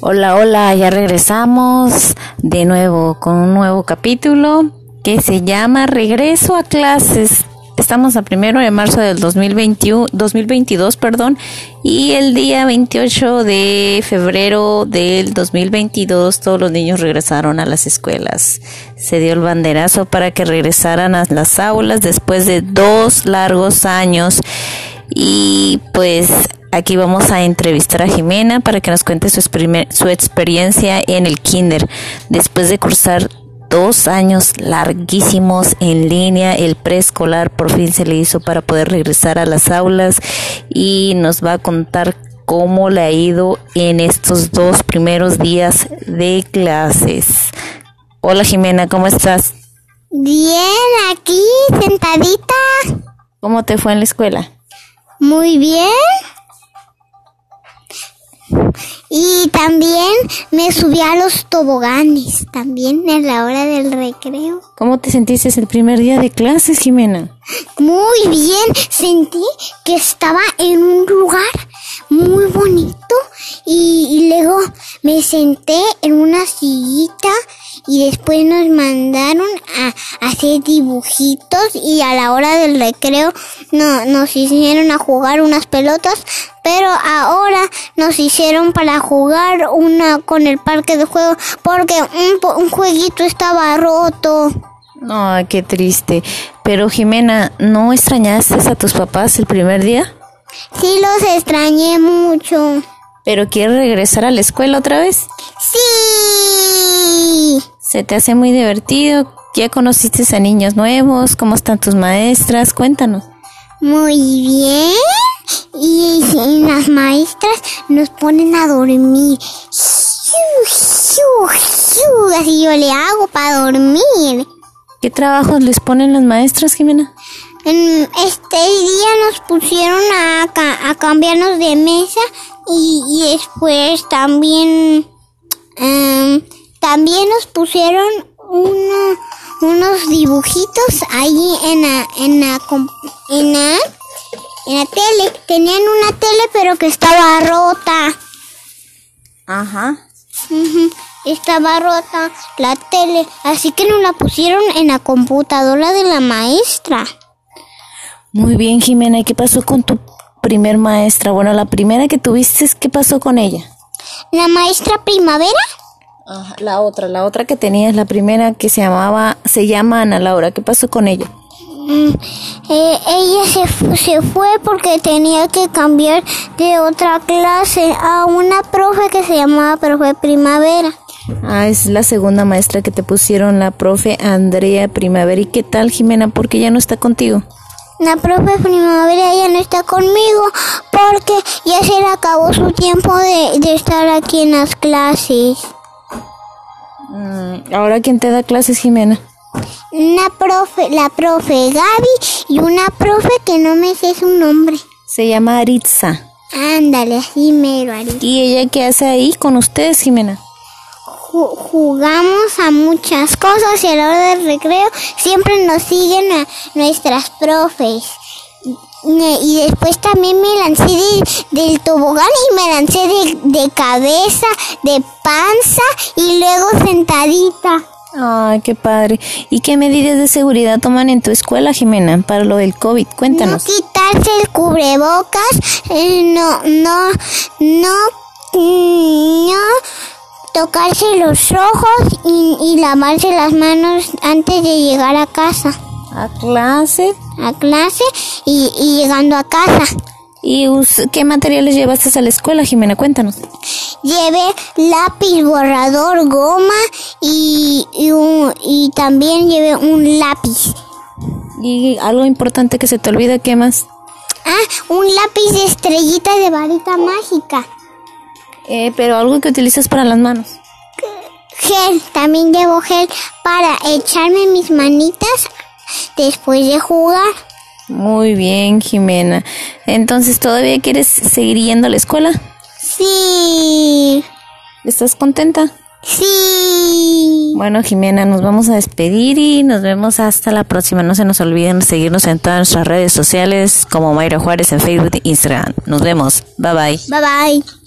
Hola, hola, ya regresamos de nuevo con un nuevo capítulo que se llama Regreso a clases. Estamos a primero de marzo del 2021, 2022, perdón, y el día 28 de febrero del 2022 todos los niños regresaron a las escuelas. Se dio el banderazo para que regresaran a las aulas después de dos largos años y pues aquí vamos a entrevistar a Jimena para que nos cuente su, su experiencia en el kinder después de cursar dos años larguísimos en línea, el preescolar por fin se le hizo para poder regresar a las aulas y nos va a contar cómo le ha ido en estos dos primeros días de clases. Hola Jimena, ¿cómo estás? Bien, aquí sentadita. ¿Cómo te fue en la escuela? Muy bien. Y también me subí a los toboganes, también en la hora del recreo. ¿Cómo te sentiste el primer día de clases, Jimena? Muy bien, sentí que estaba en un lugar muy bonito y, luego me senté en una sillita y después nos mandaron a, hacer dibujitos y a la hora del recreo no, nos hicieron a jugar unas pelotas, pero ahora nos hicieron para jugar una con el parque de juego porque un, un jueguito estaba roto. Ay, qué triste. Pero Jimena, ¿no extrañaste a tus papás el primer día? Sí, los extrañé mucho. ¿Pero quieres regresar a la escuela otra vez? Sí. ¿Se te hace muy divertido? ¿Ya conociste a niños nuevos? ¿Cómo están tus maestras? Cuéntanos. Muy bien. Y, las maestras nos ponen a dormir. Así yo le hago para dormir. ¿Qué trabajos les ponen las maestras, Jimena? este día nos pusieron a, a cambiarnos de mesa y, después también em, también nos pusieron unos dibujitos ahí en la, en la, en la, en la tele. Tenían una tele pero que estaba rota. Ajá. Estaba rota la tele, así que nos la pusieron en la computadora de la maestra. Muy bien, Jimena, ¿y qué pasó con tu primer maestra? Bueno, la primera que tuviste, ¿qué pasó con ella? ¿La maestra primavera? la otra, la otra que tenías, la primera que se llamaba, se llama Ana Laura, ¿qué pasó con ella? Mm, eh, ella se, se fue porque tenía que cambiar de otra clase a una profe que se llamaba profe primavera. Ah, es la segunda maestra que te pusieron, la profe Andrea Primavera. ¿Y qué tal, Jimena? ¿Por qué ya no está contigo? La profe Primavera ya no está conmigo porque ya se le acabó su tiempo de, estar aquí en las clases. Mm, ¿Ahora quién te da clases, Jimena? Una profe, la profe Gaby y una profe que no me sé su nombre. Se llama Aritza. Ándale, así mero, Aritza. ¿Y ella qué hace ahí con ustedes, Jimena? Jugamos a muchas cosas y a la hora del recreo siempre nos siguen a nuestras profes. Y después también me lancé del tobogán y me lancé de, de cabeza, de panza y luego sentadita. Ay, qué padre. ¿Y qué medidas de seguridad toman en tu escuela, Jimena, para lo del COVID? Cuéntanos. No quitarse el cubrebocas, eh, no, no, no, no tocarse los ojos y, lavarse las manos antes de llegar a casa. ¿A clase? A clase y, llegando a casa. ¿Y qué materiales llevaste a la escuela, Jimena? Cuéntanos. Llevé lápiz, borrador, goma y, y también llevé un lápiz. ¿Y algo importante que se te olvida? ¿Qué más? Ah, un lápiz de estrellita de varita mágica. Eh, pero algo que utilizas para las manos. Gel, también llevo gel para echarme mis manitas después de jugar. Muy bien, Jimena. Entonces, ¿todavía quieres seguir yendo a la escuela? Sí. ¿Estás contenta? Sí. Bueno, Jimena, nos vamos a despedir y nos vemos hasta la próxima. No se nos olviden seguirnos en todas nuestras redes sociales como Mayra Juárez en Facebook e Instagram. Nos vemos. Bye bye. Bye bye.